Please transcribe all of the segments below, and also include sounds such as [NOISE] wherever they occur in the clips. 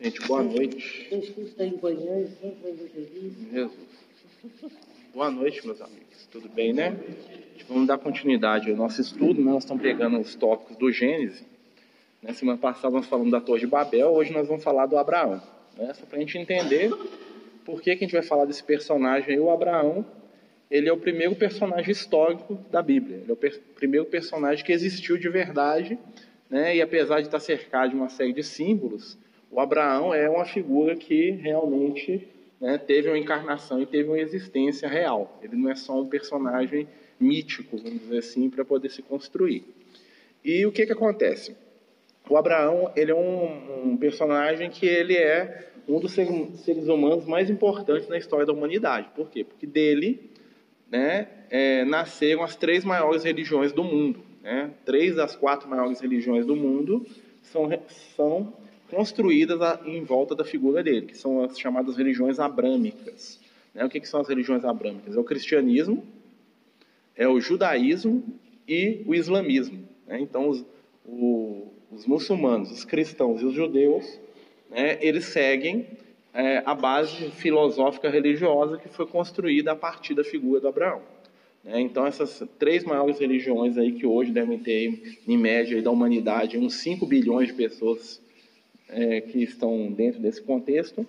Gente, boa noite. Jesus está em Goiânia, sempre. Jesus. Boa noite, meus amigos. Tudo bem, né? Vamos dar continuidade ao nosso estudo. Né? Nós estamos pegando os tópicos do Gênesis. Na semana passada nós falamos da Torre de Babel, hoje nós vamos falar do Abraão. Né? Só para a gente entender por que, que a gente vai falar desse personagem aí, o Abraão. Ele é o primeiro personagem histórico da Bíblia. Ele é o per primeiro personagem que existiu de verdade. Né? E apesar de estar cercado de uma série de símbolos, o Abraão é uma figura que realmente né, teve uma encarnação e teve uma existência real. Ele não é só um personagem mítico, vamos dizer assim, para poder se construir. E o que, que acontece? O Abraão ele é um, um personagem que ele é um dos seres humanos mais importantes na história da humanidade. Por quê? Porque dele né, é, nasceram as três maiores religiões do mundo. Né? Três das quatro maiores religiões do mundo são, são construídas em volta da figura dele, que são as chamadas religiões abrâmicas. Né? O que, são as religiões abrâmicas? É o cristianismo, é o judaísmo e o islamismo. Né? Então, os, o, os, muçulmanos, os cristãos e os judeus, né, eles seguem é, a base filosófica religiosa que foi construída a partir da figura do Abraão. Então, essas três maiores religiões aí que hoje devem ter, em média, da humanidade, uns 5 bilhões de pessoas é, que estão dentro desse contexto,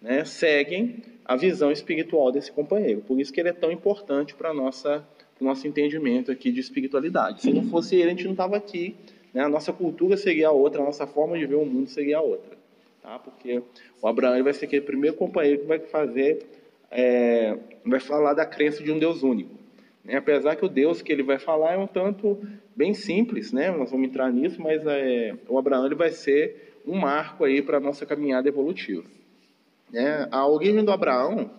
né, seguem a visão espiritual desse companheiro. Por isso que ele é tão importante para nossa o nosso entendimento aqui de espiritualidade. Se não fosse ele, a gente não estava aqui. Né? A nossa cultura seria outra, a nossa forma de ver o mundo seria outra. Tá? Porque o Abraão vai ser aquele primeiro companheiro que vai fazer, é, vai falar da crença de um Deus único. Né? Apesar que o Deus que ele vai falar é um tanto bem simples, né? nós vamos entrar nisso, mas é, o Abraão ele vai ser um marco aí para a nossa caminhada evolutiva. Né? A origem do Abraão,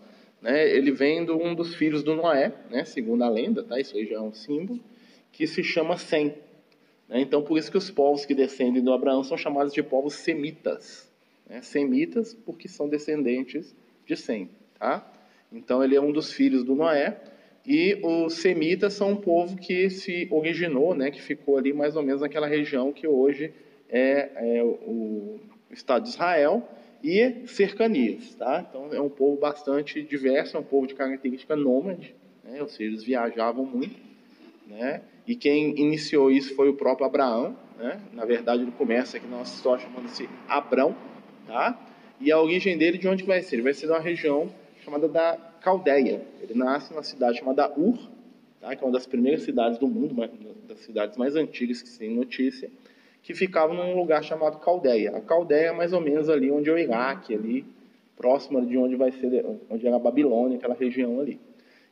né, ele vem de um dos filhos do Noé, né, segundo a lenda, tá? isso aí já é um símbolo, que se chama Sem. Né? Então, por isso que os povos que descendem do Abraão são chamados de povos semitas. Né? Semitas porque são descendentes de Sem. Tá? Então, ele é um dos filhos do Noé, e os semitas são um povo que se originou, né, que ficou ali mais ou menos naquela região que hoje é, é o Estado de Israel e cercanias, tá? Então é um povo bastante diverso, é um povo de característica nômade, né? ou seja, eles viajavam muito, né? E quem iniciou isso foi o próprio Abraão, né? Na verdade ele começa aqui na nossa história chamando-se Abrão, tá? E a origem dele de onde vai ser? Ele vai ser de uma região chamada da Caldeia. Ele nasce numa cidade chamada Ur, tá? que é uma das primeiras cidades do mundo, uma das cidades mais antigas que se tem notícia que ficava num lugar chamado Caldeia. A Caldeia é mais ou menos ali onde é o Iraque, ali próximo de onde vai ser, onde era a Babilônia, aquela região ali.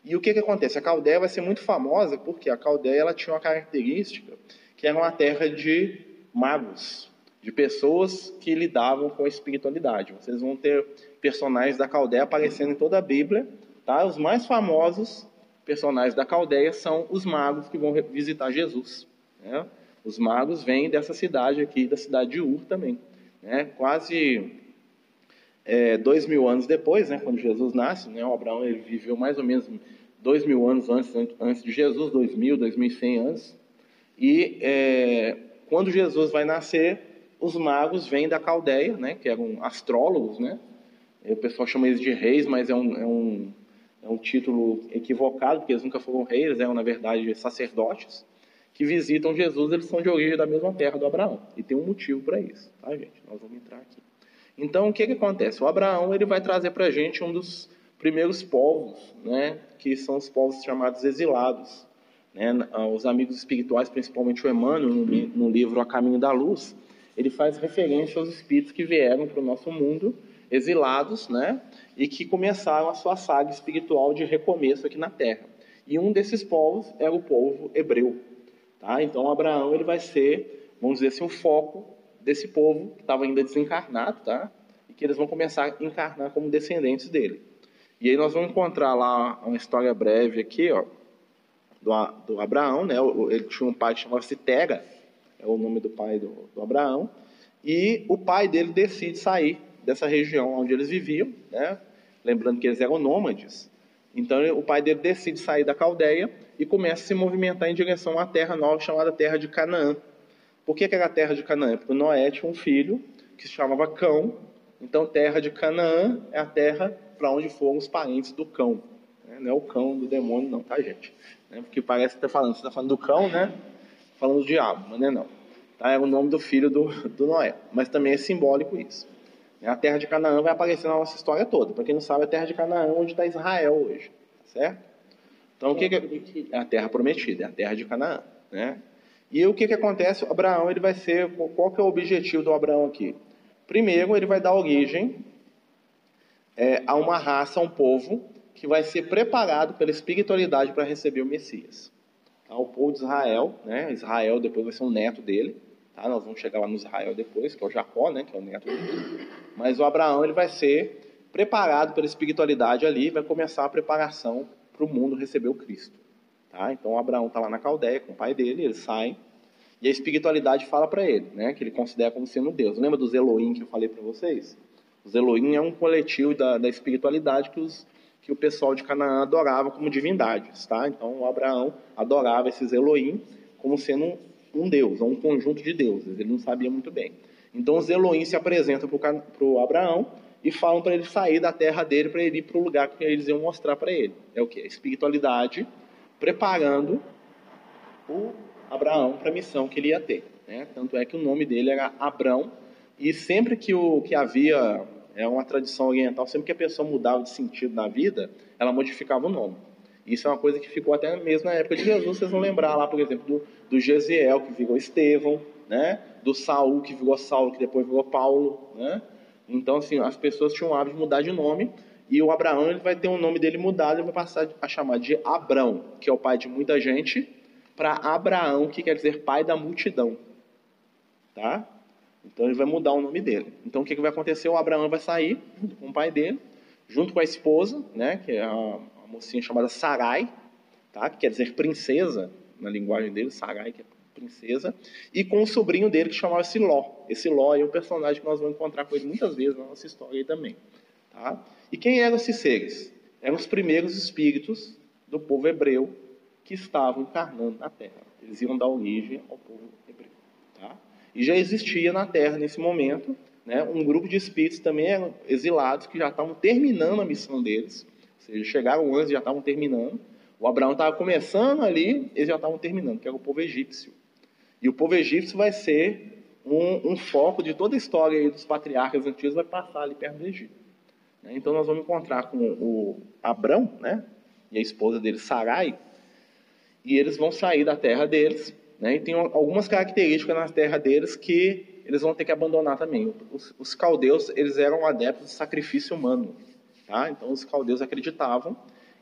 E o que que acontece? A Caldeia vai ser muito famosa porque a Caldeia ela tinha uma característica que era uma terra de magos, de pessoas que lidavam com a espiritualidade. Vocês vão ter personagens da Caldeia aparecendo em toda a Bíblia, tá? Os mais famosos personagens da Caldeia são os magos que vão visitar Jesus, né? Os magos vêm dessa cidade aqui, da cidade de Ur também. Né? Quase é, dois mil anos depois, né, quando Jesus nasce, né, o Abraão ele viveu mais ou menos dois mil anos antes, antes de Jesus, dois mil, dois mil e cem anos. E é, quando Jesus vai nascer, os magos vêm da Caldeia, né, que eram astrólogos, né? O pessoal chama eles de reis, mas é um, é um, é um título equivocado, porque eles nunca foram reis, eram, na verdade, sacerdotes que visitam Jesus, eles são de origem da mesma terra do Abraão. E tem um motivo para isso, tá, gente? Nós vamos entrar aqui. Então, o que, que acontece? O Abraão ele vai trazer para a gente um dos primeiros povos, né, que são os povos chamados exilados. Né? Os amigos espirituais, principalmente o Emmanuel, no, livro A Caminho da Luz, ele faz referência aos espíritos que vieram para o nosso mundo exilados, né, e que começaram a sua saga espiritual de recomeço aqui na Terra. E um desses povos era o povo hebreu, Tá? Então, Abraão ele vai ser, vamos dizer assim, o foco desse povo que estava ainda desencarnado, tá? e que eles vão começar a encarnar como descendentes dele. E aí nós vamos encontrar lá uma história breve aqui, ó, do, do Abraão, né? Ele tinha um pai que chamava-se é o nome do pai do, do, Abraão, e o pai dele decide sair dessa região onde eles viviam, né? Lembrando que eles eram nômades. Então o pai dele decide sair da Caldeia e começa a se movimentar em direção à terra nova chamada Terra de Canaã. Por que, que era a Terra de Canaã? Porque Noé tinha um filho que se chamava Cão, Então, terra de Canaã é a terra para onde foram os parentes do cão. Né? Não é o cão do demônio, não, tá, gente? Né? Porque parece que está falando, você está falando do cão, né? Falando do diabo, mas não é não. Tá? É o nome do filho do, do Noé. Mas também é simbólico isso. A terra de Canaã vai aparecer na nossa história toda. Para quem não sabe, é a terra de Canaã onde está Israel hoje. Certo? Então, o que, que é a terra prometida? É a terra de Canaã. Né? E o que, que acontece? Abraão ele vai ser. Qual que é o objetivo do Abraão aqui? Primeiro, ele vai dar origem é, a uma raça, a um povo que vai ser preparado pela espiritualidade para receber o Messias. Tá? O povo de Israel, né? Israel depois vai ser um neto dele. Tá? Nós vamos chegar lá no Israel depois, que é o Jacó, né? que é o neto. Mas o Abraão ele vai ser preparado pela espiritualidade ali, vai começar a preparação para o mundo receber o Cristo. Tá? Então Abraão está lá na Caldeia com o pai dele, eles saem e a espiritualidade fala para ele, né, que ele considera como sendo Deus. Lembra dos Elohim que eu falei para vocês? Os Elohim é um coletivo da, da espiritualidade que, os, que o pessoal de Canaã adorava como divindades, tá? Então Abraão adorava esses Elohim como sendo um, Deus, ou um conjunto de deuses. Ele não sabia muito bem. Então os Elohim se apresentam para o Abraão e falam para ele sair da terra dele para ele ir para o lugar que eles iam mostrar para ele. É o que? A espiritualidade preparando o Abraão para a missão que ele ia ter. Né? Tanto é que o nome dele era Abrão, e sempre que, o, que havia, é uma tradição oriental, sempre que a pessoa mudava de sentido na vida, ela modificava o nome. Isso é uma coisa que ficou até mesmo na época de Jesus, vocês vão lembrar lá, por exemplo, do, do Gesiel, que virou Estevão, né? do Saul, que virou Saulo, que depois virou Paulo. Né? Então, assim, as pessoas tinham o hábito de mudar de nome, e o Abraão ele vai ter o nome dele mudado, ele vai passar a chamar de Abrão, que é o pai de muita gente, para Abraão, que quer dizer pai da multidão. Tá? Então ele vai mudar o nome dele. Então o que, que vai acontecer? O Abraão vai sair com o pai dele, junto com a esposa, né, que é a, mocinha chamada Sarai, tá? que quer dizer princesa, na linguagem dele, Sarai, que é princesa, e com o sobrinho dele que chamava-se Ló. Esse Ló é um personagem que nós vamos encontrar com ele muitas vezes na nossa história aí também. Tá? E quem eram esses seres? Eram os primeiros espíritos do povo hebreu que estavam encarnando na Terra. Eles iam dar origem ao povo hebreu. Tá? E já existia na Terra, nesse momento, né, um grupo de espíritos também exilados que já estavam terminando a missão deles. Seja, chegaram antes já estavam terminando. O Abraão estava começando ali, eles já estavam terminando, que era o povo egípcio. E o povo egípcio vai ser um, um foco de toda a história dos patriarcas antigos, vai passar ali perto do Egito. Né? Então nós vamos encontrar com o Abrão, né, e a esposa dele, Sarai, e eles vão sair da terra deles, né? E tem algumas características na terra deles que eles vão ter que abandonar também. Os, os caldeus, eles eram adeptos de sacrifício humano, tá? Então os caldeus acreditavam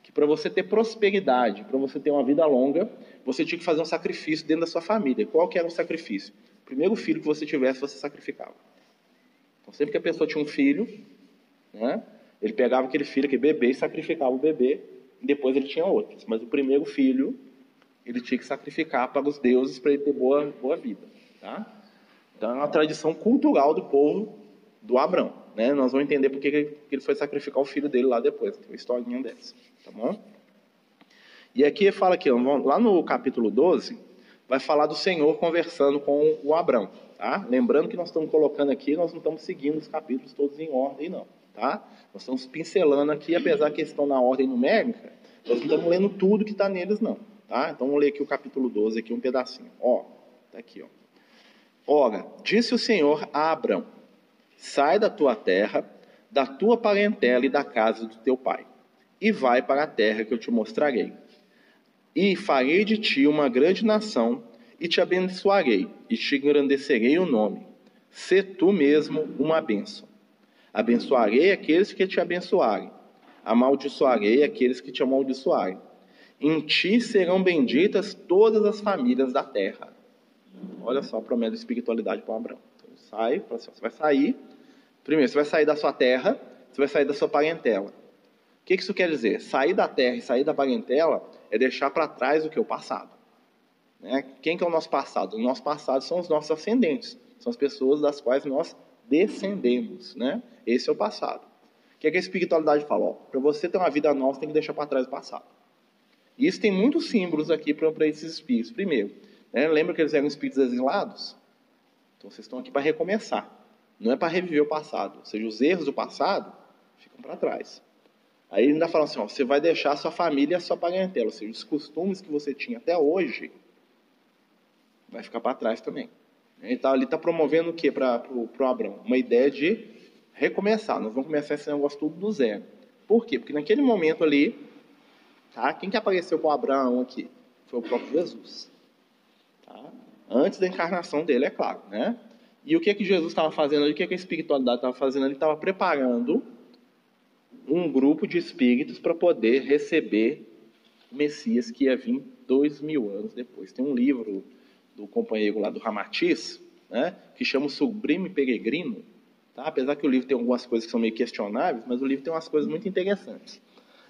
que para você ter prosperidade, para você ter uma vida longa, você tinha que fazer um sacrifício dentro da sua família. Qual que era o sacrifício? O primeiro filho que você tivesse, você sacrificava. Então sempre que a pessoa tinha um filho, né? Ele pegava aquele filho, aquele bebê, e sacrificava o bebê, e depois ele tinha outros. Mas o primeiro filho ele tinha que sacrificar para os deuses para ele ter boa, boa vida. Tá? Então é uma tradição cultural do povo do Abraão. Né? Nós vamos entender por que ele foi sacrificar o filho dele lá depois. Tem uma historinha dessa. Tá bom? E aqui fala aqui, lá no capítulo 12, vai falar do Senhor conversando com o Abraão. Tá? Lembrando que nós estamos colocando aqui, nós não estamos seguindo os capítulos todos em ordem, não. Tá? Nós estamos pincelando aqui, apesar que estão na ordem numérica, nós não estamos lendo tudo que está neles, não. Tá? Então vamos ler aqui o capítulo 12, aqui um pedacinho. Ó, tá aqui, ó. Ora, disse o Senhor a Abrão: Sai da tua terra, da tua parentela e da casa do teu pai, e vai para a terra que eu te mostrarei. E farei de ti uma grande nação, e te abençoarei, e te engrandecerei o nome. Sê tu mesmo uma bênção. Abençoarei aqueles que te abençoarem, amaldiçoarei aqueles que te amaldiçoarem em ti serão benditas todas as famílias da terra. Olha só a promessa de espiritualidade para Abraão. Sai, assim, você vai sair. Primeiro, você vai sair da sua terra, você vai sair da sua parentela. O que isso quer dizer? Sair da terra e sair da parentela é deixar para trás o que o passado. Né? Quem que é o nosso passado? O nosso passado são os nossos ascendentes, são as pessoas das quais nós descendemos. Né? Esse é o passado. O que, é que a espiritualidade fala? Para você ter uma vida nova, você tem que deixar para trás o passado. E isso tem muitos símbolos aqui para esses espíritos. Primeiro, né, lembra que eles eram espíritos exilados? Então vocês estão aqui para recomeçar. Não é para reviver o passado. Ou seja, os erros do passado ficam para trás. Aí ele ainda fala assim: ó, você vai deixar sua família e a sua parentela. Ou seja, os costumes que você tinha até hoje vai ficar para trás também. Ele está promovendo o que para o Abraão? Uma ideia de recomeçar. Nós vamos começar esse negócio tudo do zero. Por quê? Porque naquele momento ali, tá? quem que apareceu para o Abraão aqui? Foi o próprio Jesus. Tá? Antes da encarnação dele, é claro. Né? E o que, que Jesus estava fazendo ali? O que, que a espiritualidade estava fazendo? Ele estava preparando um grupo de espíritos para poder receber o Messias que ia vir dois mil anos depois. Tem um livro do companheiro lá do Ramatiz, né, que chama o Sublime Peregrino, tá? apesar que o livro tem algumas coisas que são meio questionáveis, mas o livro tem umas coisas muito interessantes.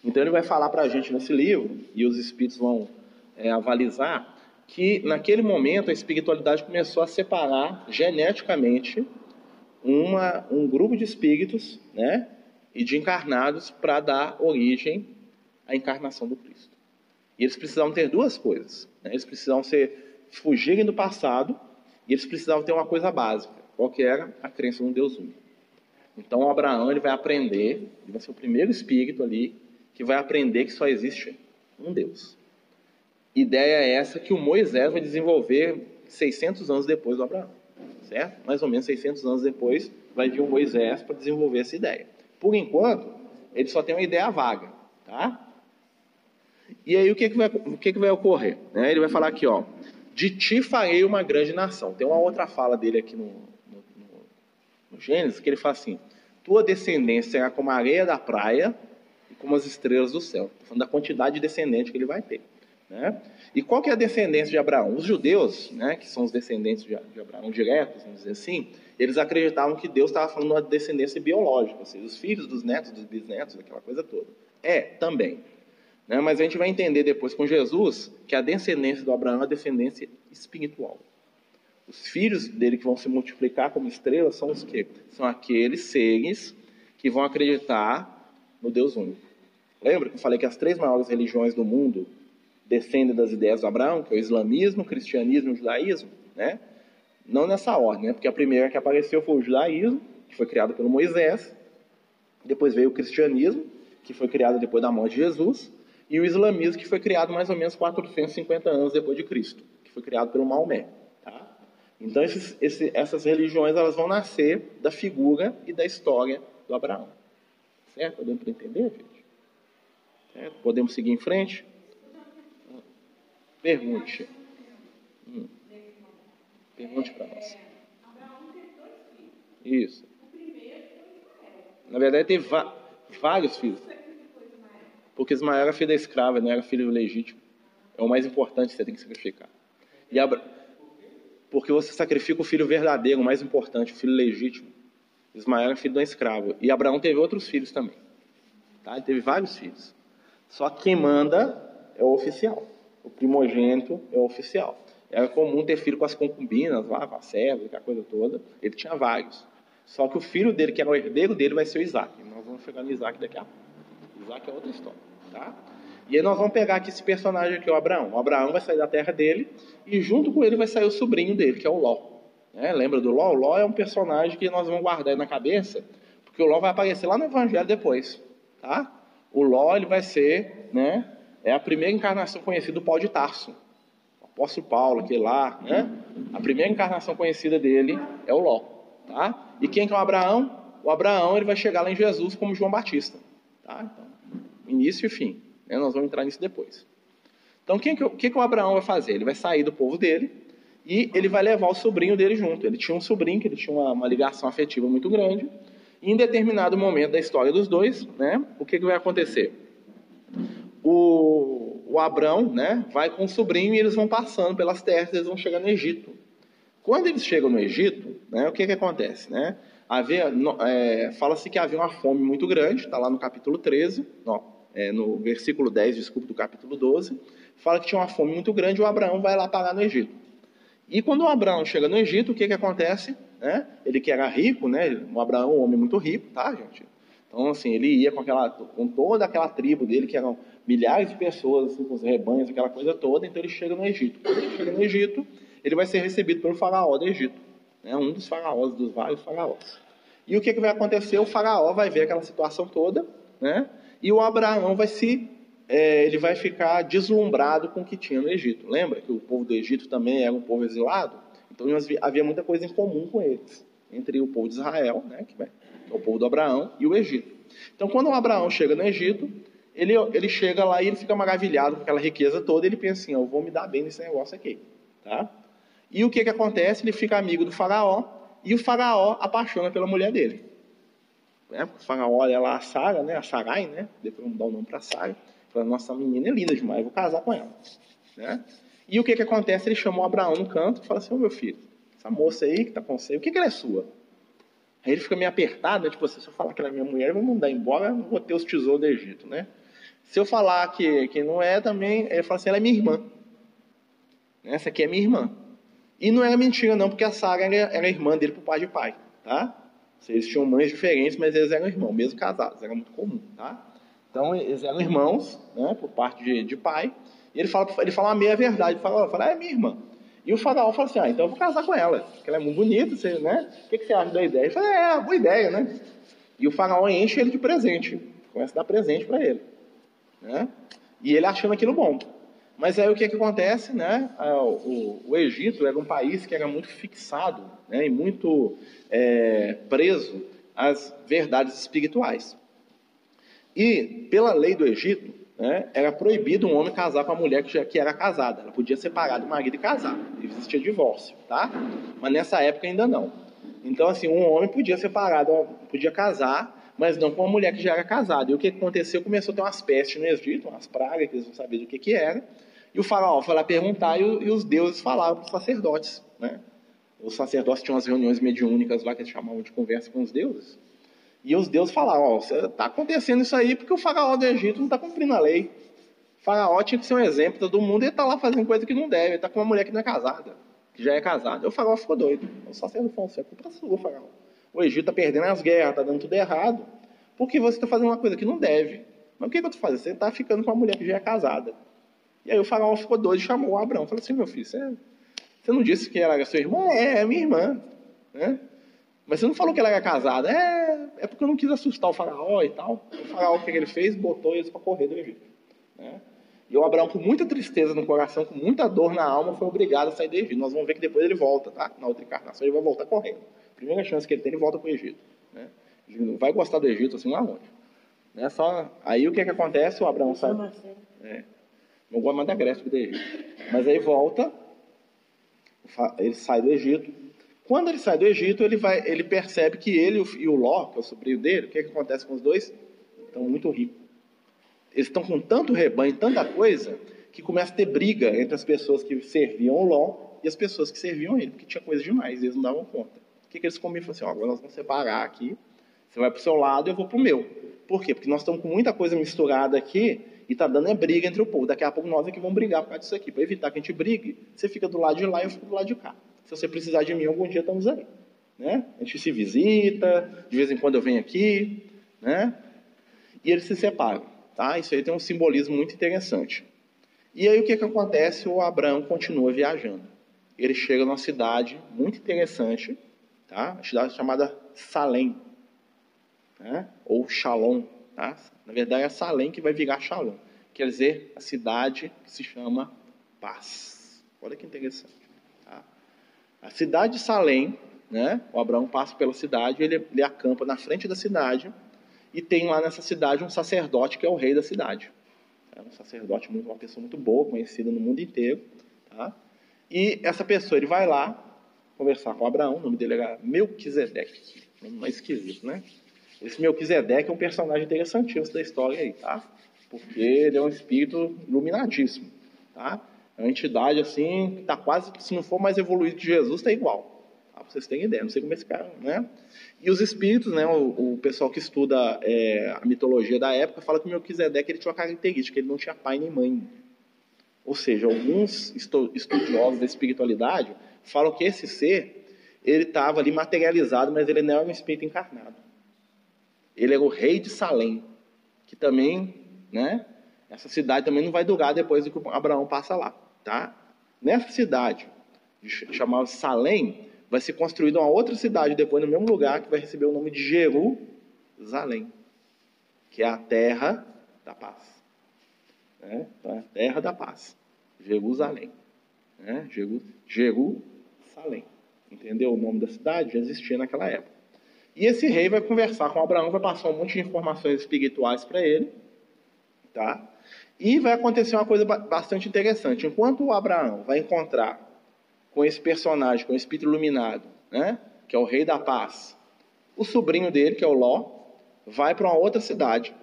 Então ele vai falar para a gente nesse livro, e os espíritos vão é, avalizar, que naquele momento a espiritualidade começou a separar geneticamente uma, um grupo de espíritos né, e de encarnados para dar origem à encarnação do Cristo. E eles precisavam ter duas coisas. Né? Eles precisavam ser fugirem do passado e eles precisavam ter uma coisa básica, qual que era? A crença no Deus único. Então Abraão ele vai aprender, ele vai ser o primeiro espírito ali que vai aprender que só existe um Deus. Ideia é essa que o Moisés vai desenvolver 600 anos depois do Abraão, certo? Mais ou menos 600 anos depois vai vir o Moisés para desenvolver essa ideia. Por enquanto, ele só tem uma ideia vaga, tá? E aí o que, que, vai, o que, que vai ocorrer? Né? Ele vai falar aqui, ó, de ti farei uma grande nação. Tem uma outra fala dele aqui no, no, no, no Gênesis, que ele fala assim: Tua descendência será como a areia da praia e como as estrelas do céu. Estou falando da quantidade de descendente que ele vai ter. Né? E qual que é a descendência de Abraão? Os judeus, né, que são os descendentes de, Abraão diretos, vamos dizer assim, eles acreditavam que Deus estava falando uma descendência biológica, ou seja, os filhos dos netos, dos bisnetos, aquela coisa toda. É, também. Né? Mas a gente vai entender depois com Jesus que a descendência do Abraão é a descendência espiritual. Os filhos dele que vão se multiplicar como estrelas são os que? São aqueles seres que vão acreditar no Deus único. Lembra que eu falei que as três maiores religiões do mundo descendem das ideias do Abraão, que é o islamismo, o cristianismo e o judaísmo? Né? Não nessa ordem, né? porque a primeira que apareceu foi o judaísmo, que foi criado pelo Moisés, depois veio o cristianismo, que foi criado depois da morte de Jesus, e o islamismo, que foi criado mais ou menos 450 anos depois de Cristo, que foi criado pelo Maomé. Tá? Então, esses, esse, essas religiões elas vão nascer da figura e da história do Abraão. Certo? Podemos entender, gente? Certo? Podemos seguir em frente? Pergunte. Hum. Pergunte para nós. Isso. Na verdade, teve vários filhos. Porque Ismael era filho da escrava, não era filho legítimo. É o mais importante que você tem que sacrificar. E Abra... Porque você sacrifica o filho verdadeiro, o mais importante, o filho legítimo. Ismael era filho de uma escrava. E Abraão teve outros filhos também. Tá? Ele teve vários filhos. Só que quem manda é o oficial. O primogênito é o oficial. Era comum ter filho com as concubinas, lá, com a serva, aquela coisa toda. Ele tinha vários. Só que o filho dele, que era o herdeiro dele, vai ser o Isaac. Nós vamos chegar no Isaac daqui a pouco. Isaac é outra história. Tá? E aí nós vamos pegar aqui esse personagem aqui, o Abraão. O Abraão vai sair da terra dele e junto com ele vai sair o sobrinho dele, que é o Ló. Né? Lembra do Ló? O Ló é um personagem que nós vamos guardar na cabeça, porque o Ló vai aparecer lá no Evangelho depois. Tá? O Ló ele vai ser, né? É a primeira encarnação conhecida do Paulo de Tarso. O apóstolo Paulo, aquele lá, né? A primeira encarnação conhecida dele é o Ló. Tá? E quem que é o Abraão? O Abraão ele vai chegar lá em Jesus como João Batista. Tá? Então, início e fim. Né? Nós vamos entrar nisso depois. Então, o que, que, que o Abraão vai fazer? Ele vai sair do povo dele e ele vai levar o sobrinho dele junto. Ele tinha um sobrinho que ele tinha uma, uma ligação afetiva muito grande. E em determinado momento da história dos dois, né, o que, que vai acontecer? O, o Abrão né, vai com o sobrinho e eles vão passando pelas terras, eles vão chegar no Egito. Quando eles chegam no Egito, né, o que, que acontece? Né? é, fala-se que havia uma fome muito grande, está lá no capítulo 13, não, é, no versículo 10, desculpa, do capítulo 12, fala que tinha uma fome muito grande o Abraão vai lá parar no Egito. E quando o Abraão chega no Egito, o que, que acontece? Né? Ele que era rico, né? o Abraão é um homem muito rico, tá, gente? Então, assim, ele ia com, aquela, com toda aquela tribo dele, que eram milhares de pessoas, assim, com os rebanhos, aquela coisa toda, então ele chega no Egito. Quando ele chega no Egito, ele vai ser recebido pelo faraó do Egito. né, um dos faraós, dos vários faraós. E o que, que vai acontecer? O faraó vai ver aquela situação toda, né? E o Abraão vai se é, ele vai ficar deslumbrado com o que tinha no Egito. Lembra que o povo do Egito também era um povo exilado? Então havia muita coisa em comum com eles, entre o povo de Israel, né, que é o povo do Abraão, e o Egito. Então, quando o Abraão chega no Egito, ele, ele chega lá e ele fica maravilhado com aquela riqueza toda. Ele pensa assim: eu vou me dar bem nesse negócio aqui, tá? E o que que acontece? Ele fica amigo do faraó e o faraó apaixona pela mulher dele. É, o faraó olha lá a Sara, né? A Sarai, né? Depois vamos dar o nome para Sara. Fala, nossa, menina é linda demais, vou casar com ela. Né? E o que que acontece? Ele chamou Abraão no canto e fala assim, ô oh, meu filho, essa moça aí que está com você, o que que ela é sua? Aí ele fica meio apertado, né? tipo assim, se eu falar que ela é minha mulher, eu vou mandar embora, vou ter os tesouros do Egito, né? Se eu falar que, que não é também, ele fala assim, ela é minha irmã. Essa aqui é minha irmã. E não era mentira não, porque a Sara era, era irmã dele por pai de pai, tá? Eles tinham mães diferentes, mas eles eram irmãos, mesmo casados, era muito comum, tá? Então, eles eram irmãos, né, por parte de, de pai. E ele fala, ele fala uma meia verdade. Ele fala, fala, ah, é minha irmã. E o faraó fala assim, ah, então eu vou casar com ela, porque ela é muito bonita, você, né? O que, que você acha da ideia? Ele fala, é, boa ideia, né? E o faraó enche ele de presente, começa a dar presente para ele. Né? E ele achando aquilo bom. Mas aí o que, que acontece, né? Ah, o, o, Egito era um país que era muito fixado né? e muito é, preso às verdades espirituais. E, pela lei do Egito, né, era proibido um homem casar com a mulher que, já, que era casada. Ela podia separar do marido e casar. Existia divórcio, tá? Mas nessa época ainda não. Então, assim, um homem podia separar, podia casar, mas não com uma mulher que já era casada. E o que aconteceu? Começou a ter umas pestes no Egito, umas pragas que eles não sabiam do que, que era. E o faraó foi lá perguntar e, e os deuses falavam para os sacerdotes, né? Os sacerdotes tinham umas reuniões mediúnicas lá que eles chamavam de conversa com os deuses. E os deuses falaram: Ó, está acontecendo isso aí porque o faraó do Egito não está cumprindo a lei. O faraó tinha que ser um exemplo todo mundo e ele está lá fazendo coisa que não deve. Ele está com uma mulher que não é casada, que já é casada. E o faraó ficou doido. O sacerdote falou: Isso é culpa sua, faraó. O Egito está perdendo as guerras, está dando tudo errado. Porque você está fazendo uma coisa que não deve. Mas o que, que eu estou fazendo? Você está ficando com uma mulher que já é casada. E aí o faraó ficou doido e chamou o Abraão. Falou assim: Meu filho, você, você não disse que ela era sua irmã? É, é minha irmã. Né? Mas você não falou que ela era casada. É, é porque eu não quis assustar o faraó e tal. O faraó, o que ele fez? Botou eles para correr do Egito. Né? E o Abraão, com muita tristeza no coração, com muita dor na alma, foi obrigado a sair do Egito. Nós vamos ver que depois ele volta, tá? Na outra encarnação, ele vai voltar correndo. Primeira chance que ele tem, ele volta para o Egito. Né? Ele não vai gostar do Egito assim lá longe. Né? Só... Aí o que, que acontece? O Abraão sai. É. Não gosto mais da Grécia do Egito. Mas aí volta, ele sai do Egito, quando ele sai do Egito, ele, vai, ele percebe que ele e o Ló, que é o sobrinho dele, o que, que acontece com os dois? Estão muito ricos. Eles estão com tanto rebanho, tanta coisa, que começa a ter briga entre as pessoas que serviam o Ló e as pessoas que serviam ele, porque tinha coisa demais, eles não davam conta. O que, que eles comiam? Falaram assim, ó, agora nós vamos separar aqui, você vai para o seu lado e eu vou para o meu. Por quê? Porque nós estamos com muita coisa misturada aqui e está dando é briga entre o povo. Daqui a pouco nós é que vamos brigar por causa disso aqui. Para evitar que a gente brigue, você fica do lado de lá e eu fico do lado de cá. Se você precisar de mim, algum dia estamos aí. Né? A gente se visita, de vez em quando eu venho aqui, né? E eles se separam, tá? Isso aí tem um simbolismo muito interessante. E aí o que, que acontece? O Abraão continua viajando. Ele chega numa cidade muito interessante, tá? A cidade chamada Salém, né? ou Shalom, tá? Na verdade é Salém que vai virar Shalom. Quer dizer, a cidade que se chama paz. Olha que interessante. A cidade de Salém, né? O Abraão passa pela cidade, ele, ele acampa na frente da cidade e tem lá nessa cidade um sacerdote que é o rei da cidade. É um sacerdote, uma pessoa muito boa, conhecida no mundo inteiro. Tá? E essa pessoa, ele vai lá conversar com Abraão, o nome dele era Melquisedeque. Nome mais esquisito, né? Esse Melquisedeque é um personagem interessantíssimo da história aí, tá? Porque ele é um espírito iluminadíssimo, tá? É uma entidade assim, que está quase, se não for mais evoluído que Jesus, está igual. Tá? Vocês têm ideia, não sei como esse cara, né? E os espíritos, né, o, o pessoal que estuda é, a mitologia da época fala que o Melquisedeque ele tinha uma característica, ele não tinha pai nem mãe. Ou seja, alguns estudiosos da espiritualidade falam que esse ser, ele estava ali materializado, mas ele não era um espírito encarnado. Ele era o rei de Salém, que também, né, essa cidade também não vai durar depois de que Abraão passa lá. Tá? Nessa cidade, chamada Salém, vai ser construída uma outra cidade depois no mesmo lugar que vai receber o nome de Jerusalém, que é a terra da paz. Né? Então, é a terra da paz. Jerusalém. Né? Jerusalém. Entendeu? O nome da cidade já existia naquela época. E esse rei vai conversar com Abraão, vai passar um monte de informações espirituais para ele, tá? E vai acontecer uma coisa bastante interessante. Enquanto o Abraão vai encontrar com esse personagem, com o espírito iluminado, né? Que é o rei da paz, o sobrinho dele, que é o Ló, vai para uma outra cidade.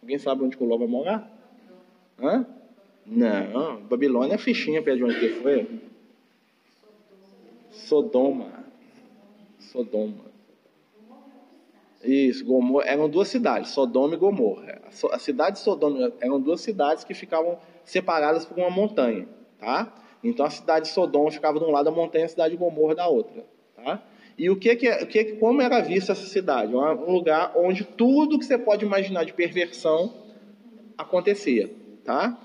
Alguém sabe onde o Ló vai morar? Hã? Não, Babilônia é fichinha perto de onde ele foi. Sodoma. Sodoma. Isso, Gomorra, eram duas cidades, Sodoma e Gomorra. A cidade de Sodoma eram duas cidades que ficavam separadas por uma montanha, tá? Então a cidade de Sodoma ficava de um lado da montanha, a cidade de Gomorra da outra, tá? E o que que, o que como era vista essa cidade? Um lugar onde tudo que você pode imaginar de perversão acontecia, tá?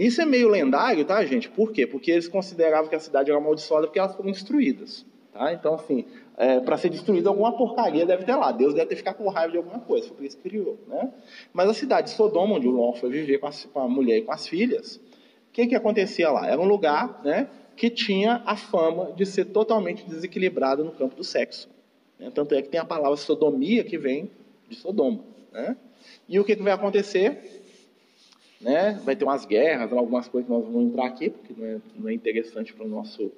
Isso é meio lendário, tá, gente? Por quê? Porque eles consideravam que a cidade era amaldiçoada porque elas foram destruídas. Tá? Então, assim, é, para ser destruída, alguma porcaria deve ter lá. Deus deve ter ficado com raiva de alguma coisa, foi por isso que criou. Né? Mas a cidade de Sodoma, onde o Ló foi viver com, com a mulher e com as filhas, o que, que acontecia lá? Era um lugar né, que tinha a fama de ser totalmente desequilibrado no campo do sexo. Né? Tanto é que tem a palavra sodomia que vem de Sodoma. Né? E o que, que vai acontecer? Né? Vai ter umas guerras, algumas coisas que nós vamos entrar aqui, porque não é, não é interessante para o nosso,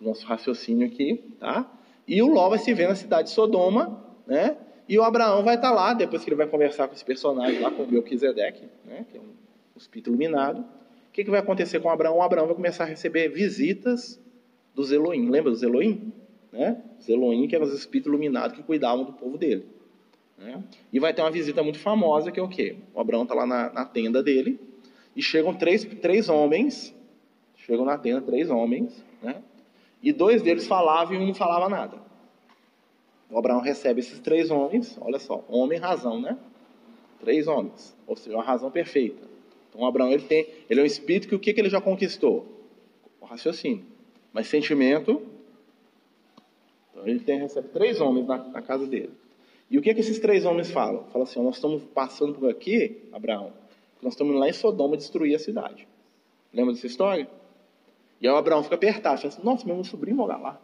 nosso raciocínio aqui. Tá? E o Ló vai se ver na cidade de Sodoma, né? e o Abraão vai estar tá lá, depois que ele vai conversar com esse personagem lá, com o Melquisedeque, né? que é um espírito iluminado. O que, que vai acontecer com Abraão? O Abraão vai começar a receber visitas dos Elohim. Lembra dos Elohim? Né? Os Elohim, que eram os espíritos iluminados que cuidavam do povo dele. Né? E vai ter uma visita muito famosa, que é o quê? O Abraão está lá na, na, tenda dele, e chegam três, três homens, chegam na tenda três homens, né? e dois deles falavam e um não falava nada. O Abraão recebe esses três homens, olha só, homem razão, né? Três homens, ou seja, uma razão perfeita. Então o Abraão ele tem, ele é um espírito que o que, que ele já conquistou? O raciocínio. Mas sentimento, então ele tem, recebe três homens na, na casa dele. E o que, que esses três homens falam? Falam assim: nós estamos passando por aqui, Abraão, nós estamos lá em Sodoma destruir a cidade. Lembra dessa história? E aí o Abraão fica apertado, fala assim: nossa, meu sobrinho mora lá.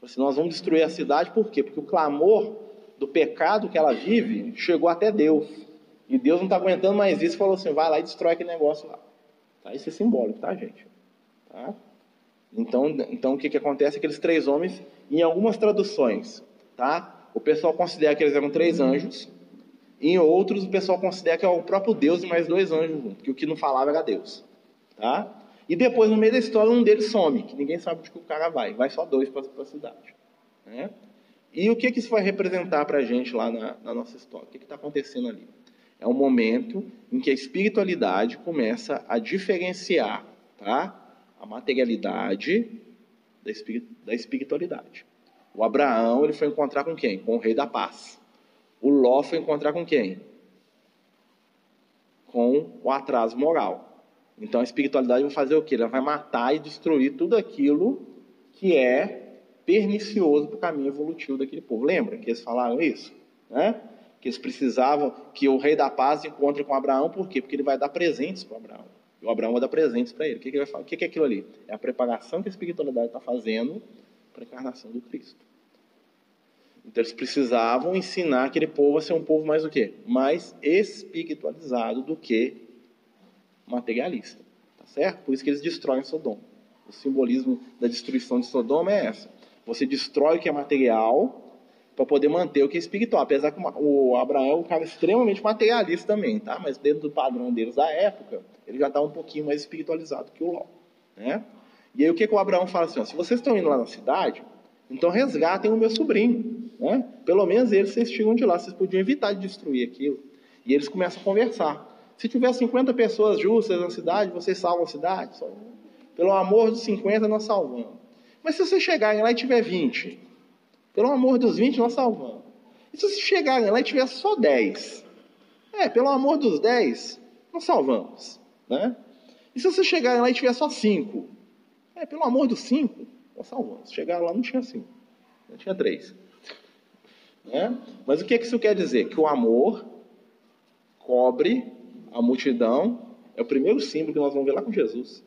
Assim, nós vamos destruir a cidade por quê? Porque o clamor do pecado que ela vive chegou até Deus. E Deus não está aguentando mais isso falou assim: vai lá e destrói aquele negócio lá. Tá? Isso é simbólico, tá, gente? Tá? Então, então o que, que acontece? Aqueles três homens, em algumas traduções, tá? O pessoal considera que eles eram três anjos, e em outros o pessoal considera que é o próprio Deus e mais dois anjos juntos, que o que não falava era Deus. Tá? E depois, no meio da história, um deles some, que ninguém sabe onde que o cara vai. Vai só dois para a cidade. Né? E o que, que isso vai representar para a gente lá na, na, nossa história? O que está acontecendo ali? É um momento em que a espiritualidade começa a diferenciar tá? a materialidade da, da espiritualidade. O Abraão ele foi encontrar com quem? Com o rei da paz. O Ló foi encontrar com quem? Com o atraso moral. Então a espiritualidade vai fazer o quê? Ela vai matar e destruir tudo aquilo que é pernicioso para o caminho evolutivo daquele povo. Lembra que eles falaram isso? Né? Que eles precisavam que o rei da paz encontre com Abraão, por quê? Porque ele vai dar presentes para Abraão. E o Abraão vai dar presentes para ele. O que, que ele vai falar? O que, que é aquilo ali? É a preparação que a espiritualidade está fazendo para a encarnação do Cristo. Então eles precisavam ensinar aquele povo a ser um povo mais o quê? Mais espiritualizado do que materialista. Tá certo? Por isso que eles destroem Sodoma. O simbolismo da destruição de Sodoma é essa. Você destrói o que é material para poder manter o que é espiritual. Apesar que o Abraão é um cara extremamente materialista também, tá? Mas dentro do padrão deles da época, ele já está um pouquinho mais espiritualizado que o Ló, né? E aí o que, que o Abraão fala assim? Ó, se vocês estão indo lá na cidade, então resgatem o meu sobrinho. Né? Pelo menos eles vocês tiram de lá, vocês podiam evitar de destruir aquilo. E eles começam a conversar. Se tiver 50 pessoas justas na cidade, vocês salvam a cidade? Pelo amor dos 50, nós salvamos. Mas se vocês chegarem lá e tiver 20, pelo amor dos 20, nós salvamos. E se vocês chegarem lá e tiver só 10, é, pelo amor dos 10, nós salvamos. Né? E se vocês chegarem lá e tiver só 5, é, pelo amor dos cinco, nós salvamos. Chegaram lá, não tinha cinco. tinha três. Né? Mas o que, que isso quer dizer? Que o amor cobre a multidão. É o primeiro símbolo que nós vamos ver lá com Jesus.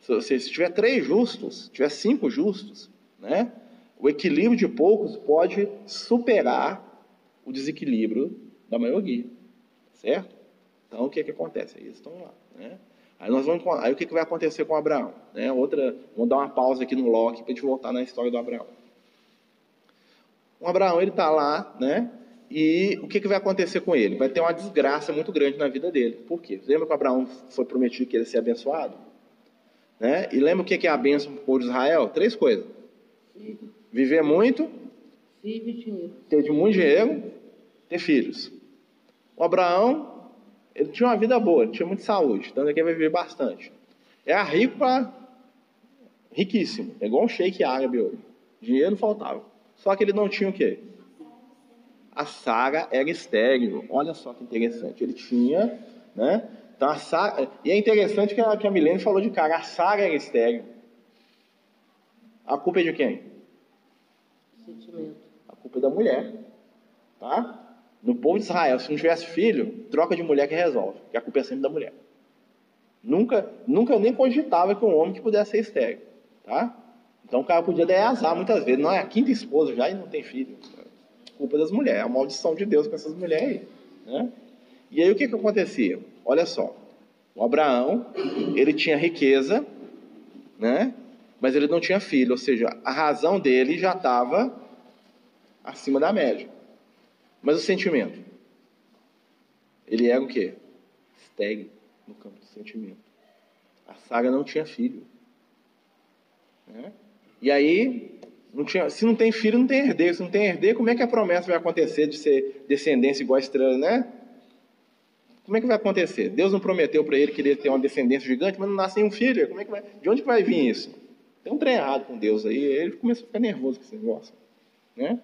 Se, se tiver três justos, tiver cinco justos, né? o equilíbrio de poucos pode superar o desequilíbrio da maioria. Certo? Então o que, que acontece? Eles estão lá. Né? Aí, nós vamos, aí o que, que vai acontecer com Abraão? Né? Outra, vamos dar uma pausa aqui no Locke para a gente voltar na história do Abraão. O Abraão ele está lá, né? E o que, que vai acontecer com ele? Vai ter uma desgraça muito grande na vida dele. Por quê? Lembra que Abraão foi prometido que ele ia ser abençoado? Né? E lembra o que, que é a bênção de Israel? Três coisas: viver muito, ter muito dinheiro, ter filhos. O Abraão ele tinha uma vida boa, ele tinha muita saúde, então ele vai viver bastante. Era rico para riquíssimo, é igual um shake árabe hoje. Dinheiro faltava. Só que ele não tinha o quê? A Sara era estéril. Olha só que interessante. Ele tinha, né? Então a Sara, e é interessante que a, que a Milene falou de cara, a Sara era estéril. A culpa é de quem? Sentimento. A culpa é da mulher. Tá? No povo de Israel, se não tivesse filho, troca de mulher que resolve, que a culpa é sempre da mulher. Nunca, nunca nem cogitava que um homem que pudesse ser estéreo, tá? Então o cara podia dar azar muitas vezes, não é a quinta esposa já e não tem filho. Culpa das mulheres, é a maldição de Deus com essas mulheres aí, né? E aí o que que acontecia? Olha só, o Abraão, ele tinha riqueza, né? Mas ele não tinha filho, ou seja, a razão dele já estava acima da média. Mas o sentimento? Ele era o quê? Estéreo no campo do sentimento. A Sara não tinha filho. Né? E aí, não tinha, se não tem filho, não tem herdeiro. Se não tem herdeiro, como é que a promessa vai acontecer de ser descendência igual a estrela, né? Como é que vai acontecer? Deus não prometeu para ele que ele ia ter uma descendência gigante, mas não nasce nenhum filho. Como é que vai? De onde vai vir isso? Tem um trem errado com Deus aí. Ele começou a ficar nervoso com esse negócio. Né?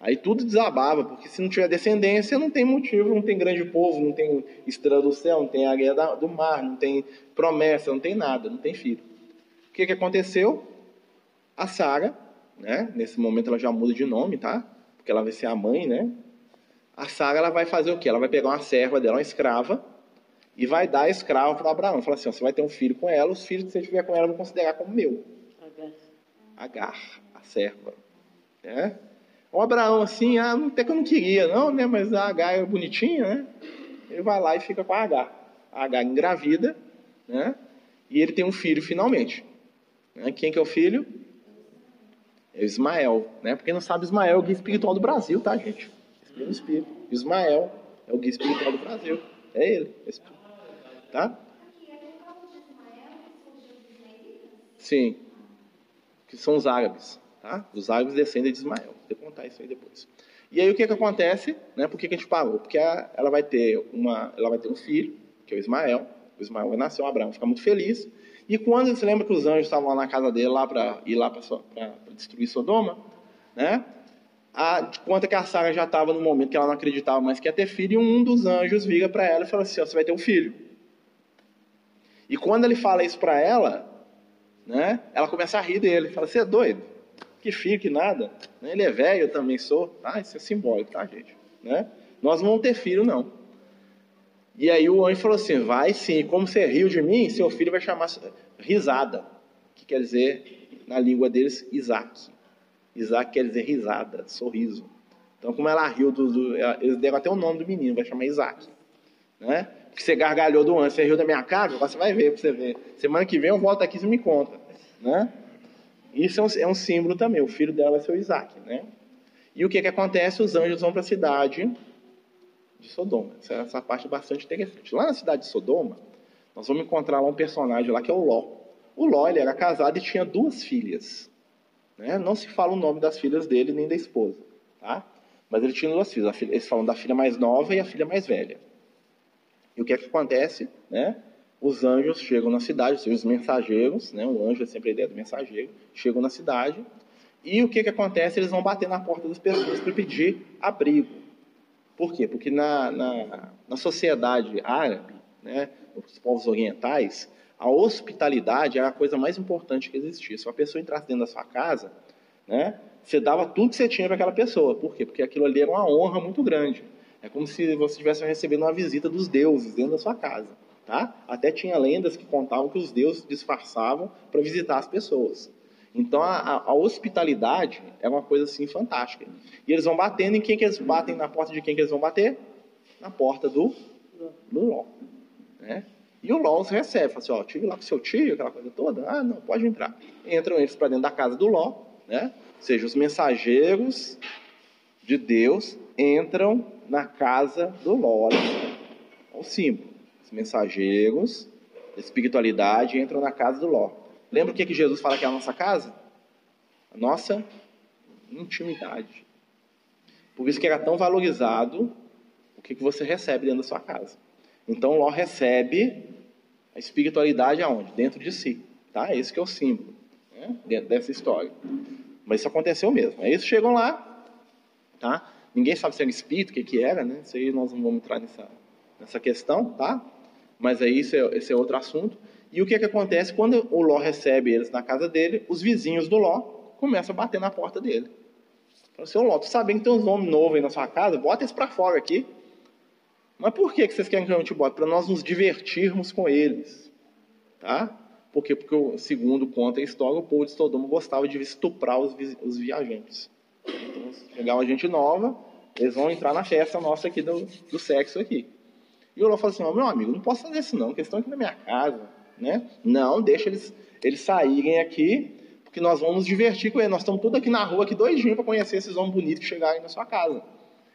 Aí tudo desabava, porque se não tiver descendência, não tem motivo, não tem grande povo, não tem estrela do céu, não tem águia do mar, não tem promessa, não tem nada, não tem filho. O que, que aconteceu? A Sara, né? Nesse momento ela já muda de nome, tá? Porque ela vai ser a mãe, né? A Sara ela vai fazer o quê? Ela vai pegar uma serva dela, uma escrava, e vai dar a escrava para Abraão. Fala assim: ó, você vai ter um filho com ela, os filhos que você tiver com ela eu vou considerar como meu. Agar. Agar, a serva. Né? O Abraão, assim, ah, até que eu não queria, não, né? Mas a H é bonitinha, né? Ele vai lá e fica com a H. A H engravida, né? E ele tem um filho finalmente. Né? Quem que é o filho? É Ismael, né? Porque não sabe, Ismael é o guia espiritual do Brasil, tá, gente? Espírito, espírito. Ismael é o guia espiritual do Brasil. É ele. Tá? Sim. Que são os árabes. Tá? Os árabes descendem de Ismael. Vou contar isso aí depois. E aí o que, que acontece? Né? Por que, que a gente parou? Porque a, ela, vai ter uma, ela vai ter um filho, que é o Ismael. O Ismael vai nascer, o Abraão fica muito feliz. E quando você lembra que os anjos estavam lá na casa dele lá para ir lá para destruir Sodoma, né? A, conta que a Sara já estava no momento que ela não acreditava mais que ia ter filho, e um dos anjos vira para ela e fala assim: você vai ter um filho. E quando ele fala isso para ela, né? Ela começa a rir dele, fala: você é doido? Que fique nada. Né? Ele é velho, eu também sou. Ah, isso é simbólico, tá, gente? Né? Nós não vamos ter filho, não. E aí o anjo falou assim: vai sim, como você riu de mim, seu filho vai chamar risada, que quer dizer, na língua deles, Isaac. Isaac quer dizer risada, sorriso. Então, como ela riu, do, do, eles deram até o nome do menino, vai chamar Isaac. Né? Porque você gargalhou do anjo, você riu da minha cara, agora você vai ver para você ver. Semana que vem eu volto aqui e você me conta. Né? Isso é um, é um, símbolo também. O filho dela ser o Isaac, né? E o que, que acontece? Os anjos vão para a cidade de Sodoma. Essa, essa parte é bastante interessante. Lá na cidade de Sodoma, nós vamos encontrar lá um personagem lá que é o Ló. O Ló ele era casado e tinha duas filhas. Né? Não se fala o nome das filhas dele nem da esposa, tá? Mas ele tinha duas filhas. Eles falam da filha mais nova e a filha mais velha. E o que, é que acontece? Né? Os anjos chegam na cidade, os mensageiros, né? o anjo é sempre a ideia do mensageiro, chegam na cidade, e o que, que acontece? Eles vão bater na porta das pessoas para pedir abrigo. Por quê? Porque na, na, na sociedade árabe, né, nos povos orientais, a hospitalidade era a coisa mais importante que existia. Se uma pessoa entrasse dentro da sua casa, né? Você dava tudo que você tinha para aquela pessoa. Por quê? Porque aquilo ali era uma honra muito grande. É como se você estivesse recebendo uma visita dos deuses dentro da sua casa. Tá? Até tinha lendas que contavam que os deuses disfarçavam para visitar as pessoas. Então a, a, hospitalidade é uma coisa assim fantástica. E eles vão batendo em quem que eles batem na porta de quem que eles vão bater? Na porta do, do Ló. Né? E o Ló os recebe, fala assim, ó, tive lá com seu tio, aquela coisa toda. Ah, não, pode entrar. Entram eles para dentro da casa do Ló, né? Ou seja, os mensageiros de Deus entram na casa do Ló. Olha o símbolo. Os mensageiros da espiritualidade entram na casa do Ló. Lembra o que, que Jesus fala que é a nossa casa? A nossa intimidade. Por isso que era tão valorizado o que, que você recebe dentro da sua casa. Então Ló recebe a espiritualidade aonde? Dentro de si. Tá? Esse que é o símbolo né? dentro dessa história. Mas isso aconteceu mesmo. Aí eles chegam lá, tá? Ninguém sabe se era espírito, o que, que era, né? Isso aí nós não vamos entrar nessa, nessa questão, tá? Mas aí esse é, esse é outro assunto. E o que, que acontece? Quando o Ló recebe eles na casa dele, os vizinhos do Ló começam a bater na porta dele. Fala assim, ô Ló, tu sabendo que tem uns homens novos aí na sua casa? Bota eles para fora aqui. Mas por que, que vocês querem que eu te bote? Para nós nos divertirmos com eles. Tá? Por quê? Porque, segundo conta a história, o povo de Sodoma gostava de estuprar os, os viajantes. Então, chegava gente nova, eles vão entrar na festa nossa aqui do, do sexo aqui. E o Ló falou assim, oh, meu amigo, não posso fazer isso não, porque eles estão aqui na minha casa. Né? Não, deixa eles, eles saírem aqui, porque nós vamos nos divertir com eles. Nós estamos todos aqui na rua, aqui dois dias para conhecer esses homens bonitos que chegarem na sua casa.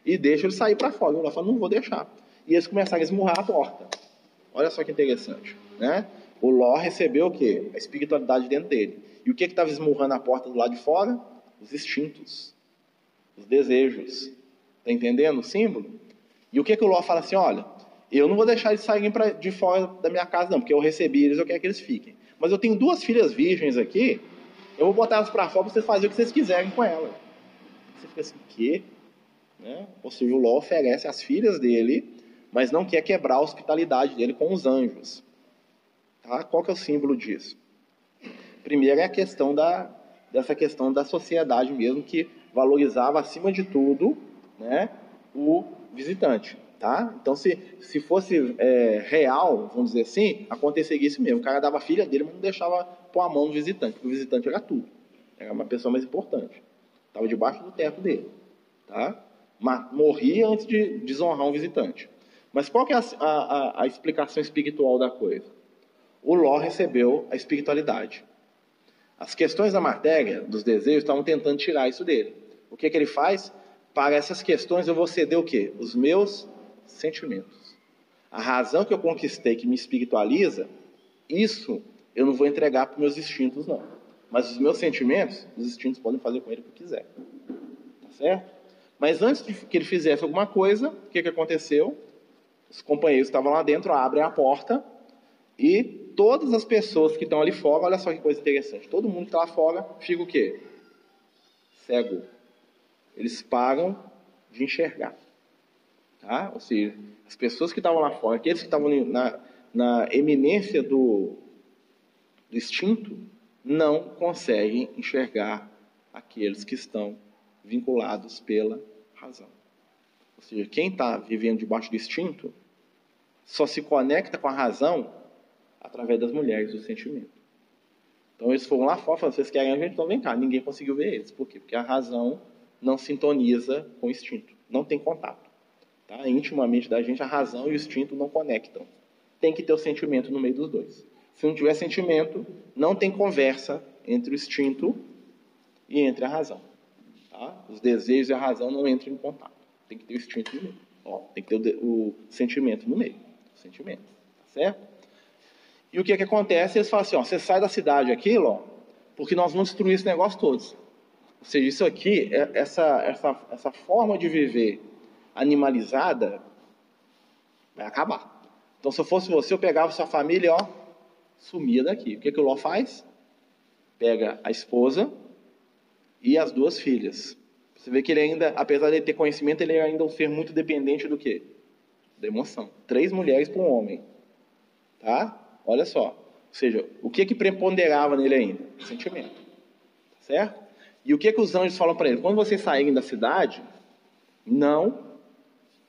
E deixa eles sair para fora. E o Ló falou, não vou deixar. E eles começaram a esmurrar a porta. Olha só que interessante. Né? O Ló recebeu o quê? A espiritualidade dentro dele. E o que estava esmurrando a porta do lado de fora? Os instintos, os desejos. Está entendendo o símbolo? E o que, que o Ló fala assim? Olha, eu não vou deixar eles saírem pra, de fora da minha casa, não, porque eu recebi eles, eu quero que eles fiquem. Mas eu tenho duas filhas virgens aqui, eu vou botar elas para fora para vocês fazerem o que vocês quiserem com elas. Você fica assim, quê? Né? Ou seja, o Ló oferece as filhas dele, mas não quer quebrar a hospitalidade dele com os anjos. Tá? Qual que é o símbolo disso? Primeiro é a questão da, dessa questão da sociedade mesmo, que valorizava acima de tudo né, o visitante. Tá? Então, se, se fosse é, real, vamos dizer assim, aconteceria isso mesmo. O cara dava a filha dele, mas não deixava pôr a mão no visitante, porque o visitante era tudo. Era uma pessoa mais importante. Estava debaixo do teto dele. Tá? Mas morria antes de desonrar um visitante. Mas qual que é a, a, a explicação espiritual da coisa? O Ló recebeu a espiritualidade. As questões da matéria, dos desejos, estavam tentando tirar isso dele. O que, que ele faz? Para essas questões eu vou ceder o quê? Os meus sentimentos. A razão que eu conquistei, que me espiritualiza, isso eu não vou entregar para os meus instintos, não. Mas os meus sentimentos, os instintos podem fazer com ele o que quiser. Tá certo? Mas antes que ele fizesse alguma coisa, o que, que aconteceu? Os companheiros estavam lá dentro, abrem a porta e todas as pessoas que estão ali fora, olha só que coisa interessante. Todo mundo que está lá fora fica o quê? Cego eles param de enxergar. Tá? Ou seja, as pessoas que estavam lá fora, aqueles que estavam na, na eminência do, do instinto, não conseguem enxergar aqueles que estão vinculados pela razão. Ou seja, quem está vivendo debaixo do instinto só se conecta com a razão através das mulheres do sentimento. Então eles foram lá fora, falaram, vocês querem a gente? Então vem cá. Ninguém conseguiu ver eles. Por quê? Porque a razão não sintoniza com o instinto, não tem contato. Tá? Intimamente da gente, a razão e o instinto não conectam. Tem que ter o sentimento no meio dos dois. Se não tiver sentimento, não tem conversa entre o instinto e entre a razão. Tá? Os desejos e a razão não entram em contato. Tem que ter o instinto no meio. Ó, tem que ter o, o sentimento no meio. O sentimento. Tá certo? E o que, é que acontece? Eles falam assim: ó, você sai da cidade aquilo, ó, porque nós vamos destruir esse negócio todos. Ou seja, isso aqui, é, essa, essa, essa forma de viver animalizada vai acabar. Então, se eu fosse você, eu pegava sua família, ó, sumia daqui. O que, que o Ló faz? Pega a esposa e as duas filhas. Você vê que ele ainda, apesar de ter conhecimento, ele é ainda um ser muito dependente do quê? Da emoção. Três mulheres para um homem. Tá? Olha só. Ou seja, o que que preponderava nele ainda? Sentimento. Certo? E o que, que os anjos falam para ele? Quando vocês saírem da cidade, não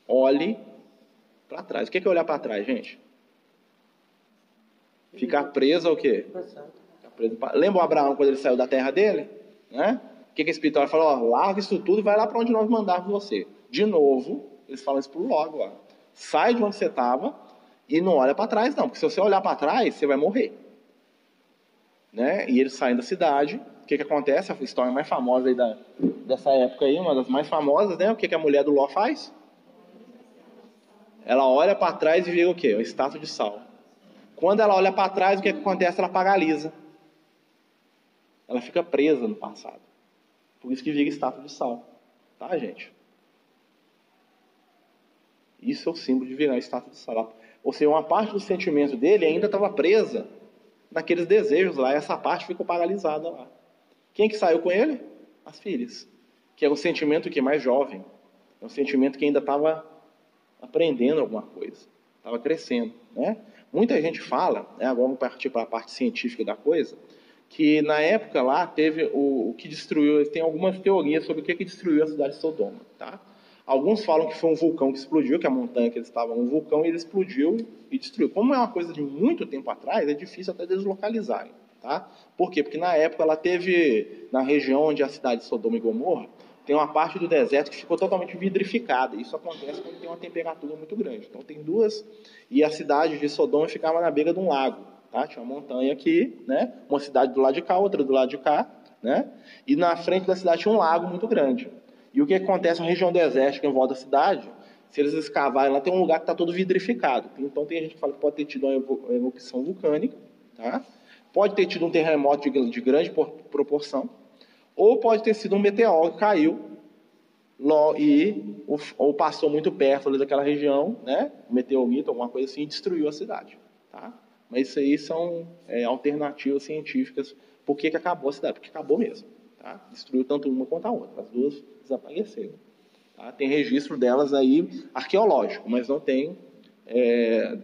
olhe para trás. O que, que é olhar para trás, gente? Ficar preso ao quê? Preso. Lembra o Abraão quando ele saiu da terra dele? Né? O que, que a espiritual falou? Ó, larga isso tudo e vai lá para onde nós mandarmos você. De novo, eles falam isso pro logo. Ó. Sai de onde você estava e não olha para trás, não. Porque se você olhar para trás, você vai morrer. Né? E eles saem da cidade. O que, que acontece? A história mais famosa da, dessa época aí, uma das mais famosas, né? O que, que a mulher do Ló faz? Ela olha para trás e vê o quê? O estátua de sal. Quando ela olha para trás, o que, acontece? Ela paralisa. Ela fica presa no passado. Por isso que vira estátua de sal. Tá, gente? Isso é o símbolo de virar estátua de sal. Ou seja, uma parte do sentimento dele ainda estava presa naqueles desejos lá. Essa parte ficou paralisada lá. Quem que saiu com ele? As filhas. Que é um sentimento que é mais jovem. É um sentimento que ainda estava aprendendo alguma coisa. Estava crescendo, né? Muita gente fala, né, agora vamos partir para a parte científica da coisa, que na época lá teve o, o que destruiu, tem algumas teorias sobre o que, que destruiu a cidade de Sodoma, tá? Alguns falam que foi um vulcão que explodiu, que a montanha que eles estavam, um vulcão, e ele explodiu e destruiu. Como é uma coisa de muito tempo atrás, é difícil até deslocalizarem, tá? Por quê? Porque na época ela teve, na região onde a cidade de Sodoma e Gomorra, tem uma parte do deserto que ficou totalmente vidrificada. Isso acontece quando tem uma temperatura muito grande. Então tem duas e a cidade de Sodoma ficava na beira de um lago, tá? Tinha uma montanha aqui, né? Uma cidade do lado de cá, outra do lado de cá, né? E na frente da cidade tinha um lago muito grande. E o que acontece na região desértica em volta da cidade? Se eles escavarem lá, tem um lugar que está todo vidrificado. Então tem gente que fala que pode ter tido uma erupção vulcânica, tá? Pode ter tido um terremoto de, de grande proporção, ou pode ter sido um meteoro que caiu e ou passou muito perto ali daquela região, né? Um meteorito, alguma coisa assim, e destruiu a cidade. Tá? Mas isso aí são é, alternativas científicas. Por que, que acabou a cidade? Porque acabou mesmo. Tá? Destruiu tanto uma quanto a outra. As duas desapareceram. Tá? Tem registro delas aí arqueológico, mas não tem é,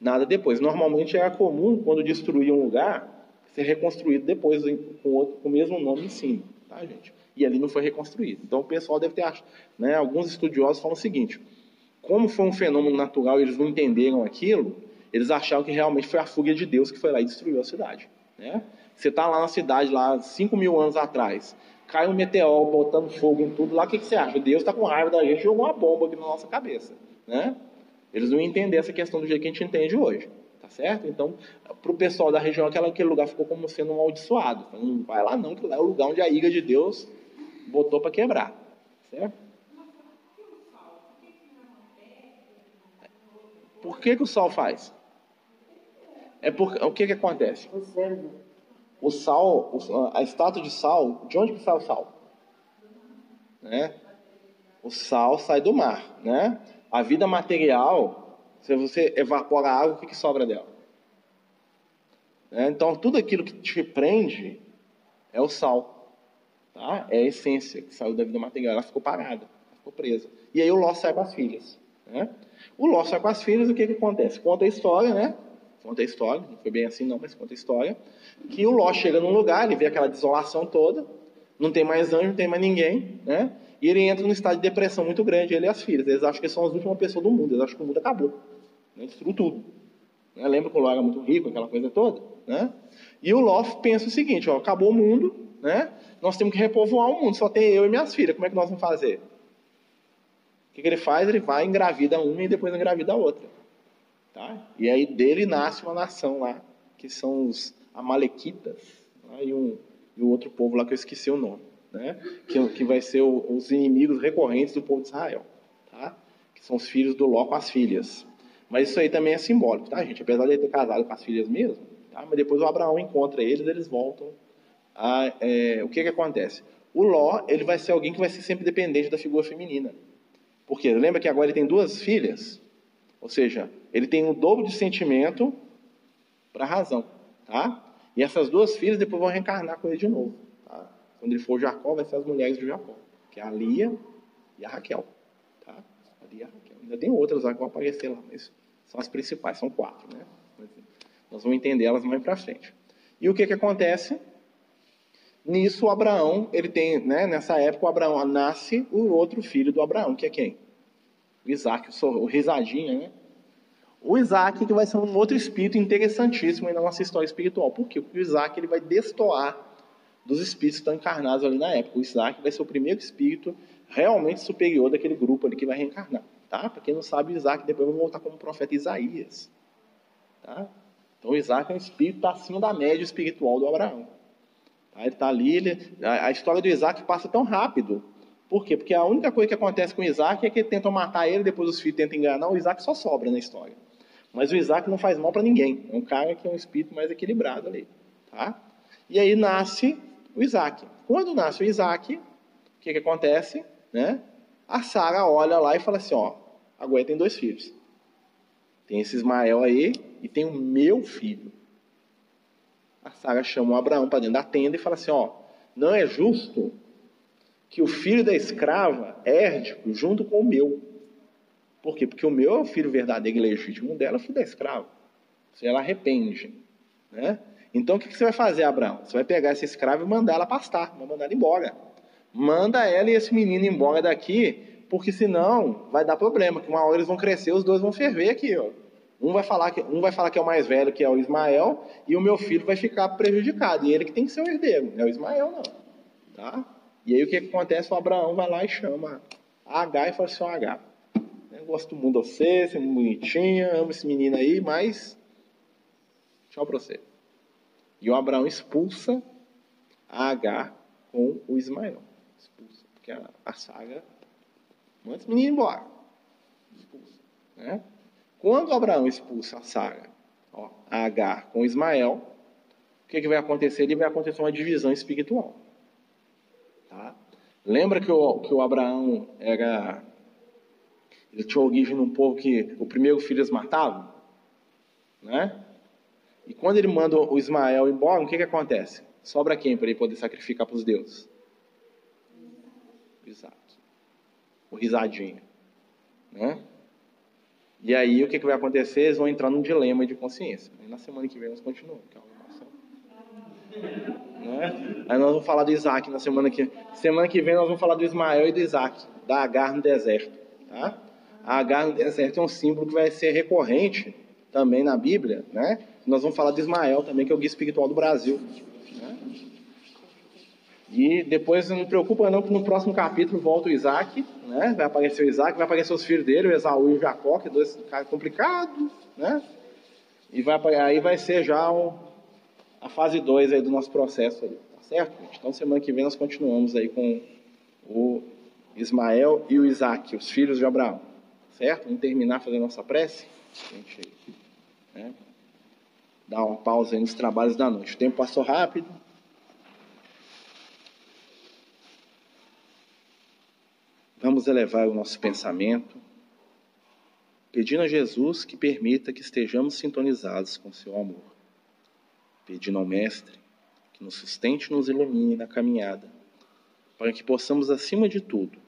nada depois. Normalmente era comum, quando destruía um lugar, ser reconstruído depois com, outro, com o mesmo nome em cima, tá, gente? E ali não foi reconstruído. Então o pessoal deve ter achado, né? Alguns estudiosos falam o seguinte: como foi um fenômeno natural e eles não entenderam aquilo, eles acharam que realmente foi a fuga de Deus que foi lá e destruiu a cidade, né? Você está lá na cidade, lá 5 mil anos atrás, cai um meteoro botando fogo em tudo lá, o que, que você acha? Deus está com raiva da gente e jogou uma bomba aqui na nossa cabeça, né? Eles não entendem essa questão do jeito que a gente entende hoje certo? Então, para o pessoal da região, aquele lugar ficou como sendo um amaldiçoado. Não vai lá não, que lá é o lugar onde a ira de Deus botou para quebrar, certo? Por que, que o sal faz? É porque, o que, que acontece? O sal, a estátua de sal, de onde que sai o sal? Né? O sal sai do mar, né? A vida material se você evapora a água, o que, que sobra dela? É, então, tudo aquilo que te prende é o sal. Tá? É a essência que saiu da vida material. Ela ficou parada, ficou presa. E aí o Ló sai com as filhas. Né? O Ló sai com as filhas, o que, que acontece? Conta a história, né? Conta a história, não foi bem assim não, mas conta a história. Que o Ló chega num lugar, ele vê aquela desolação toda, não tem mais anjo, não tem mais ninguém, né? E ele entra num estado de depressão muito grande, ele e as filhas. Eles acham que são as últimas pessoas do mundo, eles acham que o mundo acabou. Né? Destruiu tudo. Né? Lembra que o Ló era muito rico, aquela coisa toda? Né? E o Ló pensa o seguinte: ó, acabou o mundo, né? nós temos que repovoar o mundo, só tem eu e minhas filhas, como é que nós vamos fazer? O que, que ele faz? Ele vai, engravida uma e depois engravida a outra. Tá? E aí dele nasce uma nação lá, que são os Amalequitas, né? e, um, e o outro povo lá que eu esqueci o nome, né? que, que vai ser o, os inimigos recorrentes do povo de Israel, tá? que são os filhos do Ló com as filhas. Mas isso aí também é simbólico, tá, gente? Apesar de ele ter casado com as filhas mesmo, tá? mas depois o Abraão encontra eles, eles voltam. A, é, o que que acontece? O Ló, ele vai ser alguém que vai ser sempre dependente da figura feminina. Porque lembra que agora ele tem duas filhas? Ou seja, ele tem um dobro de sentimento para a razão, tá? E essas duas filhas depois vão reencarnar com ele de novo, tá? Quando ele for Jacó, vai ser as mulheres de Jacó, que é a Lia e a Raquel, tá? A Lia e a Raquel. Ainda tem outras lá que vão aparecer lá, mas são as principais, são quatro, né? Nós vamos entender elas mais para frente. E o que, que acontece? Nisso, o Abraão, ele tem, né, nessa época, o Abraão nasce o outro filho do Abraão, que é quem? O Isaac, o risadinha, né? O Isaac que vai ser um outro espírito interessantíssimo na nossa história espiritual. Por quê? Porque o Isaac ele vai destoar dos espíritos que estão encarnados ali na época. O Isaac vai ser o primeiro espírito realmente superior daquele grupo ali que vai reencarnar. Tá? Para quem não sabe, Isaac depois vai voltar como profeta Isaías. Tá? Então Isaac é um espírito acima da média espiritual do Abraão. Tá? Ele está ali, ele, a, a, história do Isaac passa tão rápido. Por quê? Porque a única coisa que acontece com Isaac é que tentam matar ele, depois os filhos tentam enganar, o Isaac só sobra na história. Mas o Isaac não faz mal para ninguém. É um cara que é um espírito mais equilibrado ali. Tá? E aí nasce o Isaac. Quando nasce o Isaac, o que, que acontece? Né? A Sara olha lá e fala assim: ó, agora tem dois filhos. Tem esse Ismael aí e tem o meu filho. A Sara chama o Abraão para dentro da tenda e fala assim: ó, não é justo que o filho da escrava herde junto com o meu. Por quê? Porque o meu é o filho verdadeiro e legítimo dela, o filho da escrava. Se ela arrepende. Né? Então o que você vai fazer, Abraão? Você vai pegar essa escrava e mandar ela pastar, vai mandar ela embora. Manda ela e esse menino embora daqui, porque senão vai dar problema, que uma hora eles vão crescer, os dois vão ferver aqui, ó. Um vai falar que um vai falar que é o mais velho, que é o Ismael, e o meu filho vai ficar prejudicado. E ele que tem que ser o herdeiro, não é o Ismael não, tá? E aí o que, que acontece? O Abraão vai lá e chama a H e fala assim, ó H, eu gosto muito de você, você é muito bonitinha, amo esse menino aí, mas tchau pra você. E o Abraão expulsa a Agar com o Ismael. Expulsa, porque a, a saga manda esse menino embora. Expulsa. Né? Quando Abraão expulsa a saga, ó, a Agar com Ismael, o que, que vai acontecer? Ele vai acontecer uma divisão espiritual. Tá? Lembra que o, que o Abraão era ele tinha origem num povo que o primeiro filho eles matavam, né? E quando ele manda o Ismael embora, o que, que acontece? Sobra quem para ele poder sacrificar para os deuses? Exato. O risadinho. Né? E aí o que, que vai acontecer? Eles vão entrar num dilema de consciência. E na semana que vem nós continuamos. [LAUGHS] Né? Aí nós vamos falar do Isaac na semana que semana que vem nós vamos falar do Ismael e do Isaac, da Agar no deserto, tá? A Agar no deserto é um símbolo que vai ser recorrente também na Bíblia, né? Nós vamos falar de Ismael também, que é o guia espiritual do Brasil. Né? E depois não preocupa não que no próximo capítulo volta o Isaac, né? Vai aparecer o Isaac, vai aparecer os filhos dele, o Esaú e o Jacó, que é dois caras complicados, né? E vai, aí vai ser já o, a fase 2 aí do nosso processo aí, tá certo? Então semana que vem nós continuamos aí com o Ismael e o Isaac, os filhos de Abraão, certo? Vamos terminar fazendo nossa prece. Gente, né? dar uma pausa aí nos trabalhos da noite. O tempo passou rápido. Vamos elevar o nosso pensamento, pedindo a Jesus que permita que estejamos sintonizados com seu amor. Pedindo ao Mestre que nos sustente e nos ilumine na caminhada, para que possamos, acima de tudo,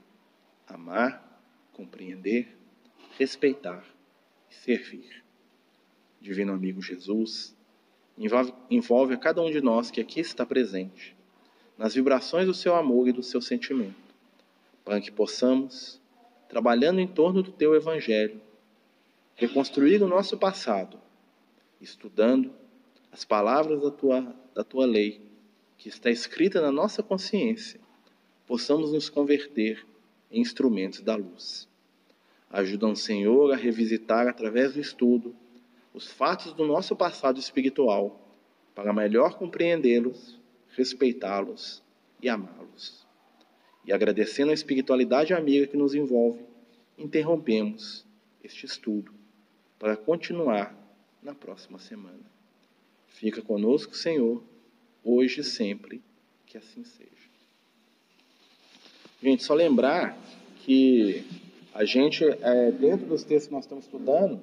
amar, compreender, respeitar e servir. Divino amigo Jesus, envolve, envolve a cada um de nós que aqui está presente, nas vibrações do seu amor e do seu sentimento, para que possamos, trabalhando em torno do teu Evangelho, reconstruir o nosso passado, estudando as palavras da tua, da tua lei, que está escrita na nossa consciência, possamos nos converter em instrumentos da luz. Ajuda-nos, Senhor, a revisitar através do estudo os fatos do nosso passado espiritual para melhor compreendê-los, respeitá-los e amá-los. E agradecendo a espiritualidade amiga que nos envolve, interrompemos este estudo para continuar na próxima semana. Fica conosco, Senhor, hoje e sempre, que assim seja. Gente, só lembrar que a gente, é, dentro dos textos que nós estamos estudando,